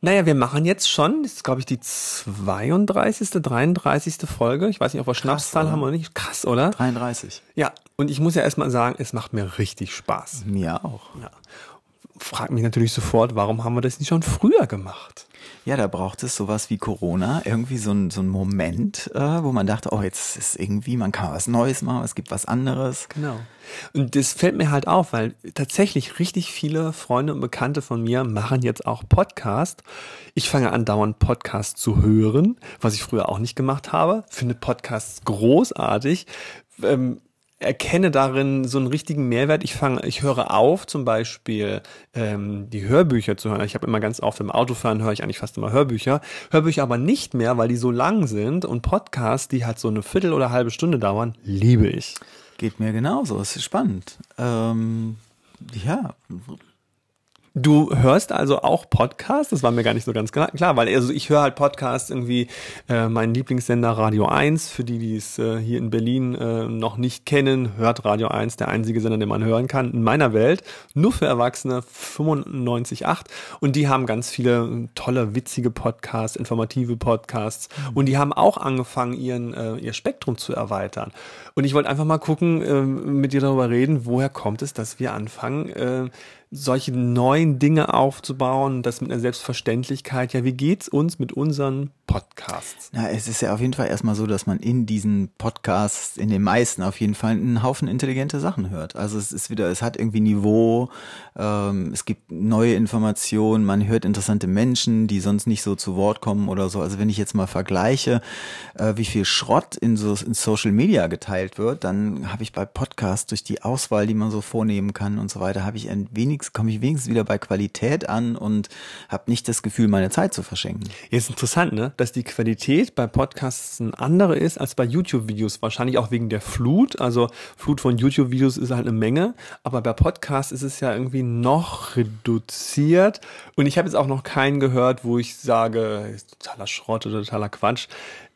Naja, wir machen jetzt schon, das ist glaube ich die 32., 33. Folge. Ich weiß nicht, ob wir Schnapszahl haben oder nicht. Krass, oder? 33. Ja, und ich muss ja erstmal sagen, es macht mir richtig Spaß. Mir auch. Ja. Frag mich natürlich sofort, warum haben wir das nicht schon früher gemacht? Ja, da braucht es sowas wie Corona, irgendwie so ein, so ein Moment, äh, wo man dachte, oh, jetzt ist irgendwie, man kann was Neues machen, es gibt was anderes. Genau. Und das fällt mir halt auf, weil tatsächlich richtig viele Freunde und Bekannte von mir machen jetzt auch Podcast. Ich fange an, dauernd Podcast zu hören, was ich früher auch nicht gemacht habe. Finde Podcasts großartig. Ähm, erkenne darin so einen richtigen Mehrwert. Ich fange, ich höre auf, zum Beispiel ähm, die Hörbücher zu hören. Ich habe immer ganz oft im Autofahren höre ich eigentlich fast immer Hörbücher. Hörbücher aber nicht mehr, weil die so lang sind und Podcasts, die halt so eine Viertel oder halbe Stunde dauern, liebe ich. Geht mir genauso. Es ist spannend. Ähm, ja, Du hörst also auch Podcasts? Das war mir gar nicht so ganz klar, weil also ich höre halt Podcasts irgendwie, äh, mein Lieblingssender Radio 1, für die, die es äh, hier in Berlin äh, noch nicht kennen, hört Radio 1, der einzige Sender, den man hören kann, in meiner Welt, nur für Erwachsene 95.8 und die haben ganz viele tolle, witzige Podcasts, informative Podcasts. Und die haben auch angefangen, ihren, äh, ihr Spektrum zu erweitern. Und ich wollte einfach mal gucken, äh, mit dir darüber reden, woher kommt es, dass wir anfangen, äh, solche neuen Dinge aufzubauen, das mit einer Selbstverständlichkeit. Ja, wie geht's uns mit unseren Podcasts? Ja, es ist ja auf jeden Fall erstmal so, dass man in diesen Podcasts, in den meisten auf jeden Fall, einen Haufen intelligente Sachen hört. Also es ist wieder, es hat irgendwie Niveau, ähm, es gibt neue Informationen, man hört interessante Menschen, die sonst nicht so zu Wort kommen oder so. Also wenn ich jetzt mal vergleiche, äh, wie viel Schrott in so in Social Media geteilt wird, dann habe ich bei Podcasts durch die Auswahl, die man so vornehmen kann und so weiter, habe ich ein wenig wenigstens, komme ich wenigstens wieder bei Qualität an und habe nicht das Gefühl, meine Zeit zu verschenken. Ja, ist interessant, ne? Dass die Qualität bei Podcasts eine andere ist als bei YouTube-Videos. Wahrscheinlich auch wegen der Flut. Also Flut von YouTube-Videos ist halt eine Menge, aber bei Podcasts ist es ja irgendwie noch reduziert. Und ich habe jetzt auch noch keinen gehört, wo ich sage, totaler Schrott oder totaler Quatsch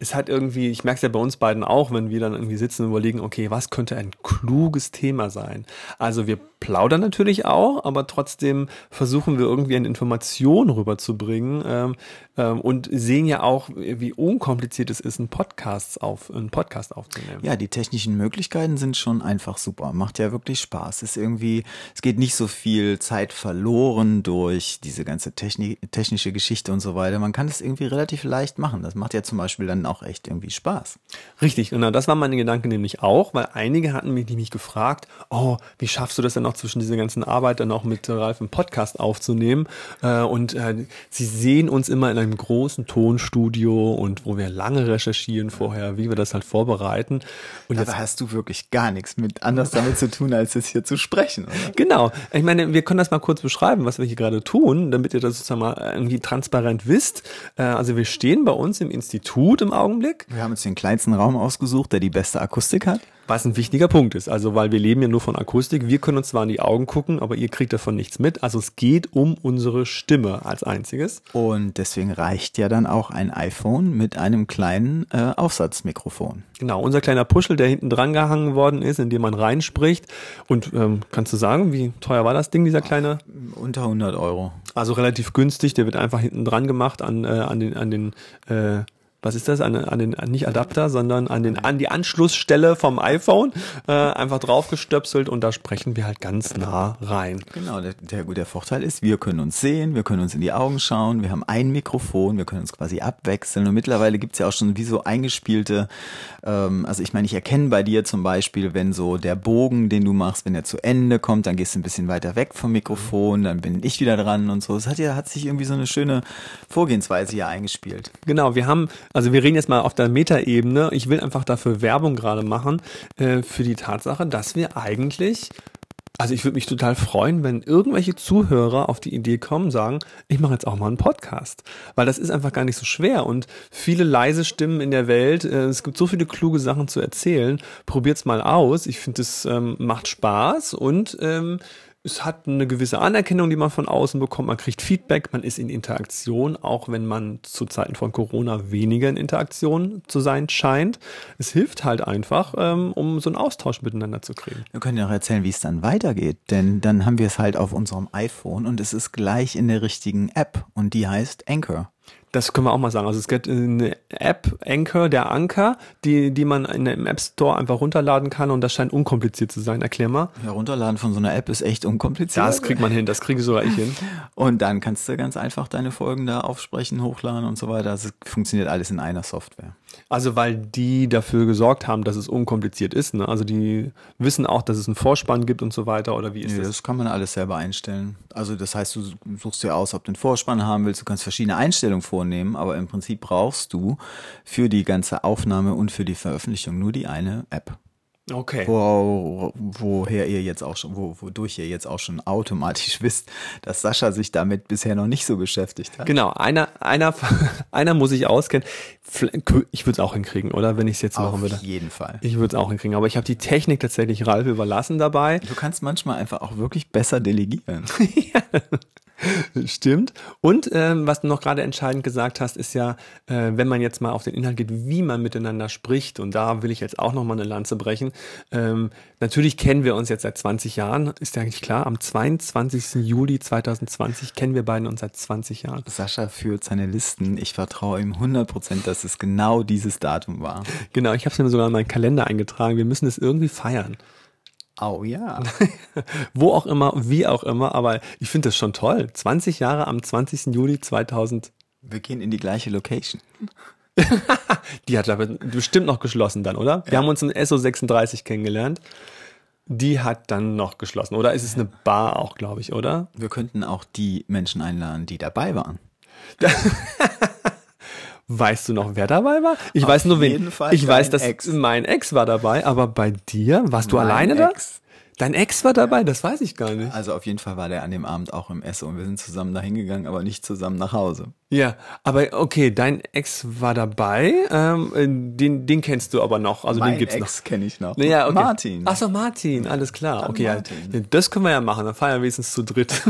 es hat irgendwie, ich merke es ja bei uns beiden auch, wenn wir dann irgendwie sitzen und überlegen, okay, was könnte ein kluges Thema sein? Also wir plaudern natürlich auch, aber trotzdem versuchen wir irgendwie eine Information rüberzubringen ähm, ähm, und sehen ja auch, wie unkompliziert es ist, einen Podcast, auf, einen Podcast aufzunehmen. Ja, die technischen Möglichkeiten sind schon einfach super. Macht ja wirklich Spaß. Es ist irgendwie, es geht nicht so viel Zeit verloren durch diese ganze Techni technische Geschichte und so weiter. Man kann es irgendwie relativ leicht machen. Das macht ja zum Beispiel dann auch echt irgendwie Spaß. Richtig, und das war meine Gedanke nämlich auch, weil einige hatten mich nämlich gefragt, oh, wie schaffst du das denn noch zwischen dieser ganzen Arbeit dann auch mit Ralf einen Podcast aufzunehmen? Äh, und äh, sie sehen uns immer in einem großen Tonstudio und wo wir lange recherchieren vorher, wie wir das halt vorbereiten. Und jetzt hast du wirklich gar nichts mit anders damit zu tun, als es hier zu sprechen. Oder? Genau. Ich meine, wir können das mal kurz beschreiben, was wir hier gerade tun, damit ihr das sozusagen mal irgendwie transparent wisst. Äh, also wir stehen bei uns im Institut im Augenblick. Wir haben uns den kleinsten Raum ausgesucht, der die beste Akustik hat. Was ein wichtiger Punkt ist. Also, weil wir leben ja nur von Akustik. Wir können uns zwar in die Augen gucken, aber ihr kriegt davon nichts mit. Also, es geht um unsere Stimme als einziges. Und deswegen reicht ja dann auch ein iPhone mit einem kleinen äh, Aufsatzmikrofon. Genau, unser kleiner Puschel, der hinten dran gehangen worden ist, in dem man reinspricht. Und ähm, kannst du sagen, wie teuer war das Ding, dieser kleine? Unter 100 Euro. Also relativ günstig. Der wird einfach hinten dran gemacht an, äh, an den, an den äh, was ist das, an, an den, nicht Adapter, sondern an den, an die Anschlussstelle vom iPhone, äh, einfach draufgestöpselt und da sprechen wir halt ganz nah rein. Genau, der, der, der Vorteil ist, wir können uns sehen, wir können uns in die Augen schauen, wir haben ein Mikrofon, wir können uns quasi abwechseln und mittlerweile gibt's ja auch schon wie so eingespielte, ähm, also ich meine, ich erkenne bei dir zum Beispiel, wenn so der Bogen, den du machst, wenn er zu Ende kommt, dann gehst du ein bisschen weiter weg vom Mikrofon, dann bin ich wieder dran und so. Es hat ja, hat sich irgendwie so eine schöne Vorgehensweise hier eingespielt. Genau, wir haben also wir reden jetzt mal auf der Metaebene. Ich will einfach dafür Werbung gerade machen äh, für die Tatsache, dass wir eigentlich Also ich würde mich total freuen, wenn irgendwelche Zuhörer auf die Idee kommen, sagen, ich mache jetzt auch mal einen Podcast. Weil das ist einfach gar nicht so schwer und viele leise Stimmen in der Welt, äh, es gibt so viele kluge Sachen zu erzählen, probiert's mal aus. Ich finde, es ähm, macht Spaß und ähm, es hat eine gewisse Anerkennung, die man von außen bekommt. Man kriegt Feedback, man ist in Interaktion, auch wenn man zu Zeiten von Corona weniger in Interaktion zu sein scheint. Es hilft halt einfach, ähm, um so einen Austausch miteinander zu kriegen. Wir können ja auch erzählen, wie es dann weitergeht, denn dann haben wir es halt auf unserem iPhone und es ist gleich in der richtigen App und die heißt Anchor. Das können wir auch mal sagen. Also es gibt eine App, Anchor, der Anker, die, die man in, im App Store einfach runterladen kann und das scheint unkompliziert zu sein. Erklär mal. Herunterladen von so einer App ist echt unkompliziert. Das kriegt man hin, das kriege sogar ich hin. Und dann kannst du ganz einfach deine Folgen da aufsprechen, hochladen und so weiter. Also es funktioniert alles in einer Software. Also weil die dafür gesorgt haben, dass es unkompliziert ist. Ne? Also die wissen auch, dass es einen Vorspann gibt und so weiter. Oder wie ist Nee, das? das kann man alles selber einstellen. Also das heißt, du suchst dir aus, ob du einen Vorspann haben willst. Du kannst verschiedene Einstellungen vornehmen, aber im Prinzip brauchst du für die ganze Aufnahme und für die Veröffentlichung nur die eine App. Okay. Wo, woher ihr jetzt auch schon, wo, wodurch ihr jetzt auch schon automatisch wisst, dass Sascha sich damit bisher noch nicht so beschäftigt hat. Genau, einer, einer, einer muss ich auskennen. Ich würde es auch hinkriegen, oder? Wenn ich es jetzt machen Auf würde. jeden Fall. Ich würde es auch hinkriegen. Aber ich habe die Technik tatsächlich Ralf überlassen dabei. Du kannst manchmal einfach auch wirklich besser delegieren. Stimmt. Und ähm, was du noch gerade entscheidend gesagt hast, ist ja, äh, wenn man jetzt mal auf den Inhalt geht, wie man miteinander spricht. Und da will ich jetzt auch noch mal eine Lanze brechen. Ähm, natürlich kennen wir uns jetzt seit 20 Jahren. Ist ja eigentlich klar. Am 22. Juli 2020 kennen wir beiden uns seit 20 Jahren. Sascha führt seine Listen. Ich vertraue ihm 100%, dass es genau dieses Datum war. Genau, ich habe es mir sogar in meinen Kalender eingetragen. Wir müssen es irgendwie feiern. Oh ja. Wo auch immer, wie auch immer. Aber ich finde das schon toll. 20 Jahre am 20. Juli 2000. Wir gehen in die gleiche Location. Die hat aber bestimmt noch geschlossen dann, oder? Wir haben uns in SO36 kennengelernt. Die hat dann noch geschlossen. Oder ist es eine Bar auch, glaube ich, oder? Wir könnten auch die Menschen einladen, die dabei waren. Weißt du noch, wer dabei war? Ich weiß nur, wen. Fall ich weiß, dass Ex. mein Ex war dabei, aber bei dir, warst du Mein alleine da? Ex. Dein Ex war dabei? Das weiß ich gar nicht. Also auf jeden Fall war der an dem Abend auch im Esso und wir sind zusammen dahin gegangen, aber nicht zusammen nach Hause. Ja, aber okay, dein Ex war dabei. Ähm, den, den kennst du aber noch. Also den mein gibt's noch. Ex kenne ich noch. Ja, okay. Martin. Ach so, Martin, alles klar. Okay, Martin. ja. Das können wir ja machen, dann feiern wir wenigstens zu dritt.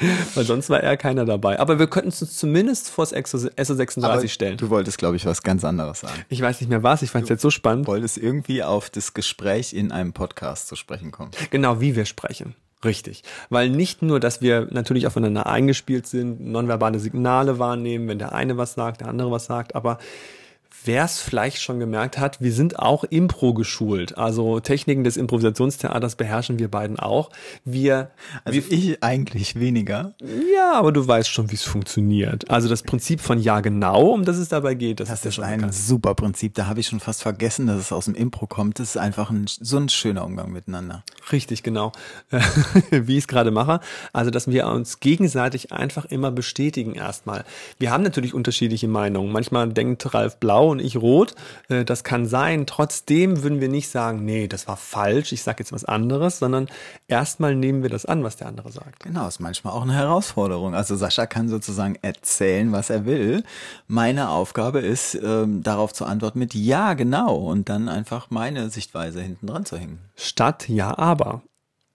Weil sonst war er keiner dabei. Aber wir könnten es uns zumindest vors SO36 Aber stellen. Du wolltest, glaube ich, was ganz anderes sagen. Ich weiß nicht mehr was, ich fand es jetzt so spannend. Du wolltest irgendwie auf das Gespräch in einem Podcast zu sprechen kommen. Genau, wie wir sprechen. Richtig. Weil nicht nur, dass wir natürlich aufeinander eingespielt sind, nonverbale Signale wahrnehmen, wenn der eine was sagt, der andere was sagt, aber wer es vielleicht schon gemerkt hat, wir sind auch Impro geschult. Also Techniken des Improvisationstheaters beherrschen wir beiden auch. Wir, Also ich eigentlich weniger. ja, aber du weißt schon, wie es funktioniert. Also das Prinzip von ja genau, um das es dabei geht, das, Das ist ja schon ein bekannt. super Prinzip. Da habe ich schon fast vergessen, dass es aus dem Impro kommt. Das ist einfach ein, so ein schöner Umgang miteinander. Richtig, genau. Wie ich es gerade mache. Also, dass wir uns gegenseitig einfach immer bestätigen erstmal. Wir haben natürlich unterschiedliche Meinungen. Manchmal denkt Ralf blau und ich rot. Äh, Das kann sein. Trotzdem würden wir nicht sagen, nee, das war falsch, ich sage jetzt was anderes, sondern erstmal nehmen wir das an, was der andere sagt. Genau, ist manchmal auch eine Herausforderung. Also Sascha kann sozusagen erzählen, was er will. Meine Aufgabe ist, ähm, darauf zu antworten mit Ja, genau. Und dann einfach meine Sichtweise hinten dran zu hängen. Statt ja, aber.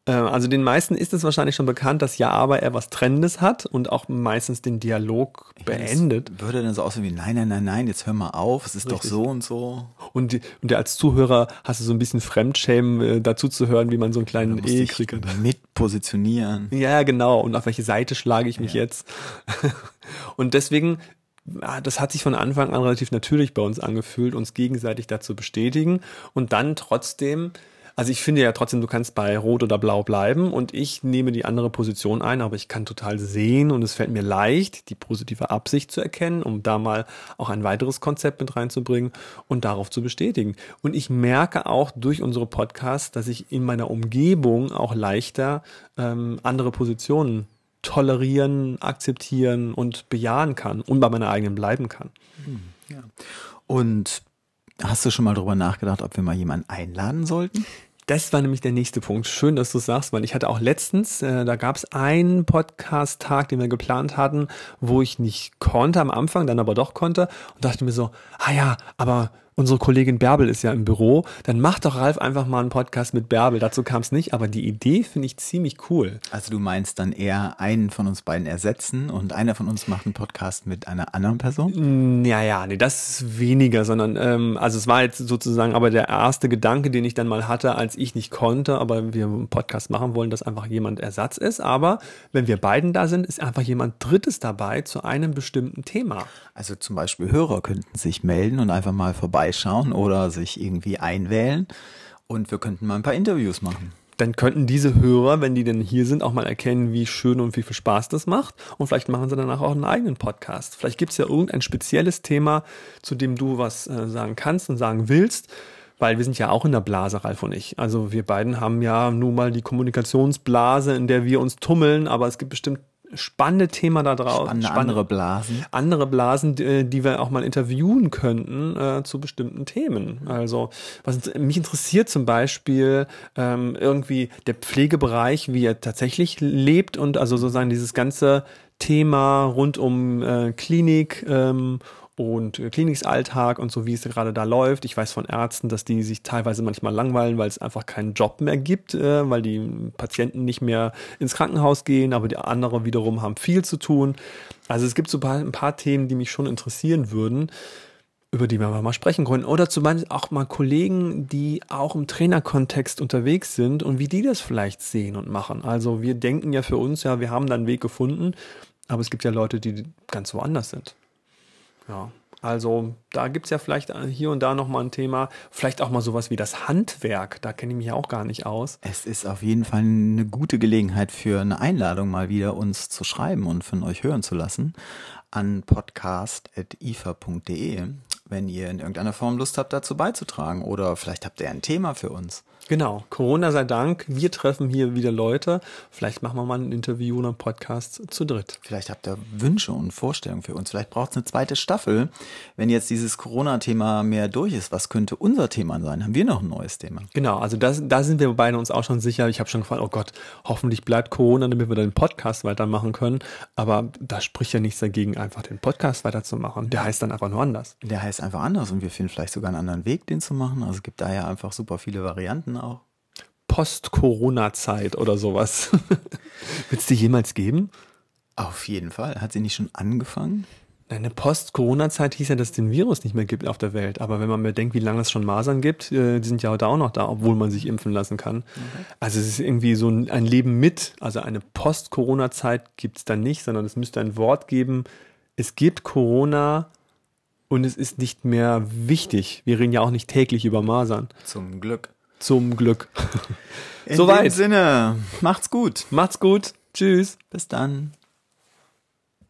Äh, Also den meisten ist es wahrscheinlich schon bekannt, dass ja, aber er was Trennendes hat und auch meistens den Dialog beendet. Das würde dann so aussehen wie, nein, nein, nein, nein, jetzt hör mal auf, es ist doch Richtig. so und so. Und, die, und der als Zuhörer hast du so ein bisschen Fremdschämen, äh, dazu zu hören, wie man so einen kleinen Ehekrieg hat. mit positionieren. Ja, genau. Und auf welche Seite schlage ich mich jetzt? und deswegen, ah, das hat sich von Anfang an relativ natürlich bei uns angefühlt, uns gegenseitig dazu bestätigen und dann trotzdem, also ich finde ja trotzdem, du kannst bei Rot oder Blau bleiben und ich nehme die andere Position ein, aber ich kann total sehen und es fällt mir leicht, die positive Absicht zu erkennen, um da mal auch ein weiteres Konzept mit reinzubringen und darauf zu bestätigen. Und ich merke auch durch unsere Podcasts, dass ich in meiner Umgebung auch leichter ähm, andere Positionen tolerieren, akzeptieren und bejahen kann und bei meiner eigenen bleiben kann. Und hast du schon mal drüber nachgedacht, ob wir mal jemanden einladen sollten? Das war nämlich der nächste Punkt. Schön, dass du sagst, weil ich hatte auch letztens, äh, da gab es einen Podcast-Tag, den wir geplant hatten, wo ich nicht konnte am Anfang, dann aber doch konnte und dachte mir so, ah ja, aber unsere Kollegin Bärbel ist ja im Büro, dann mach doch Ralf einfach mal einen Podcast mit Bärbel. Dazu kam es nicht, aber die Idee finde ich ziemlich cool. Also du meinst dann eher einen von uns beiden ersetzen und einer von uns macht einen Podcast mit einer anderen Person? Ja, ja, nee, das ist weniger, sondern ähm, also es war jetzt sozusagen aber der erste Gedanke, den ich dann mal hatte, als ich nicht konnte, aber wir einen Podcast machen wollen, dass einfach jemand Ersatz ist. Aber wenn wir beiden da sind, ist einfach jemand Drittes dabei zu einem bestimmten Thema. Also zum Beispiel Hörer könnten sich melden und einfach mal vorbeischauen oder sich irgendwie einwählen und wir könnten mal ein paar Interviews machen. Dann könnten diese Hörer, wenn die denn hier sind, auch mal erkennen, wie schön und wie viel Spaß das macht. Und vielleicht machen sie danach auch einen eigenen Podcast. Vielleicht gibt es ja irgendein spezielles Thema, zu dem du was äh, sagen kannst und sagen willst weil wir sind ja auch in der Blase, Ralf und ich. Also wir beiden haben ja nun mal die Kommunikationsblase, in der wir uns tummeln, aber es gibt bestimmt spannende Thema da drauf. Spannende, spannende andere Blasen. Andere Blasen, die, die, wir auch mal interviewen könnten äh, zu bestimmten Themen. Also was mich interessiert zum Beispiel ähm, irgendwie der Pflegebereich, wie er tatsächlich lebt und also sozusagen dieses ganze Thema rund um äh, Klinik ähm, und äh, Klinikalltag und so, wie es gerade da läuft. Ich weiß von Ärzten, dass die sich teilweise manchmal langweilen, weil es einfach keinen Job mehr gibt, äh, weil die Patienten nicht mehr ins Krankenhaus gehen, aber die anderen wiederum haben viel zu tun. Also es gibt so ein paar, Themen, die mich schon interessieren würden über die wir mal sprechen können. Oder zum Beispiel auch mal Kollegen, die auch im Trainerkontext unterwegs sind und wie die das vielleicht sehen und machen. Also wir denken ja für uns, ja, wir haben da einen Weg gefunden, aber es gibt ja Leute, die ganz woanders sind. Ja, also da gibt es ja vielleicht hier und da nochmal ein Thema. Vielleicht auch mal sowas wie das Handwerk. Da kenne ich mich auch gar nicht aus. Es ist auf jeden Fall eine gute Gelegenheit für eine Einladung mal wieder uns zu schreiben und von euch hören zu lassen an podcast.ifa.de, wenn ihr in irgendeiner Form Lust habt, dazu beizutragen. Oder vielleicht habt ihr ein Thema für uns. Genau, Corona sei Dank, wir treffen hier wieder Leute. Vielleicht machen wir mal ein Interview oder einen Podcast zu dritt. Vielleicht habt ihr Wünsche und Vorstellungen für uns. Vielleicht braucht es eine zweite Staffel. Wenn jetzt dieses Corona-Thema mehr durch ist, was könnte unser Thema sein? Haben wir noch ein neues Thema? Genau, also das, da sind wir beide uns auch schon sicher. Ich habe schon gefragt, oh Gott, hoffentlich bleibt Corona, damit wir den Podcast weitermachen können. Aber da spricht ja nichts dagegen, einfach den Podcast weiterzumachen. Der heißt dann einfach nur anders. Der heißt einfach anders und wir finden vielleicht sogar einen anderen Weg, den zu machen. Also es gibt da ja einfach super viele Varianten auch. Post-Corona-Zeit oder sowas. Wird es die jemals geben? Auf jeden Fall. Hat sie nicht schon angefangen? Eine Post-Corona-Zeit hieß ja, dass es den Virus nicht mehr gibt auf der Welt. Aber wenn man mir denkt, wie lange es schon Masern gibt, äh, die sind ja heute auch noch da, obwohl man sich impfen lassen kann. Okay. Also es ist irgendwie so ein Leben mit. Also eine Post-Corona-Zeit gibt es da nicht, sondern es müsste ein Wort geben. Es gibt Corona und es ist nicht mehr wichtig. Wir reden ja auch nicht täglich über Masern. Zum Glück. Zum Glück. In Soweit. dem Sinne, macht's gut. Macht's gut. Tschüss. Bis dann.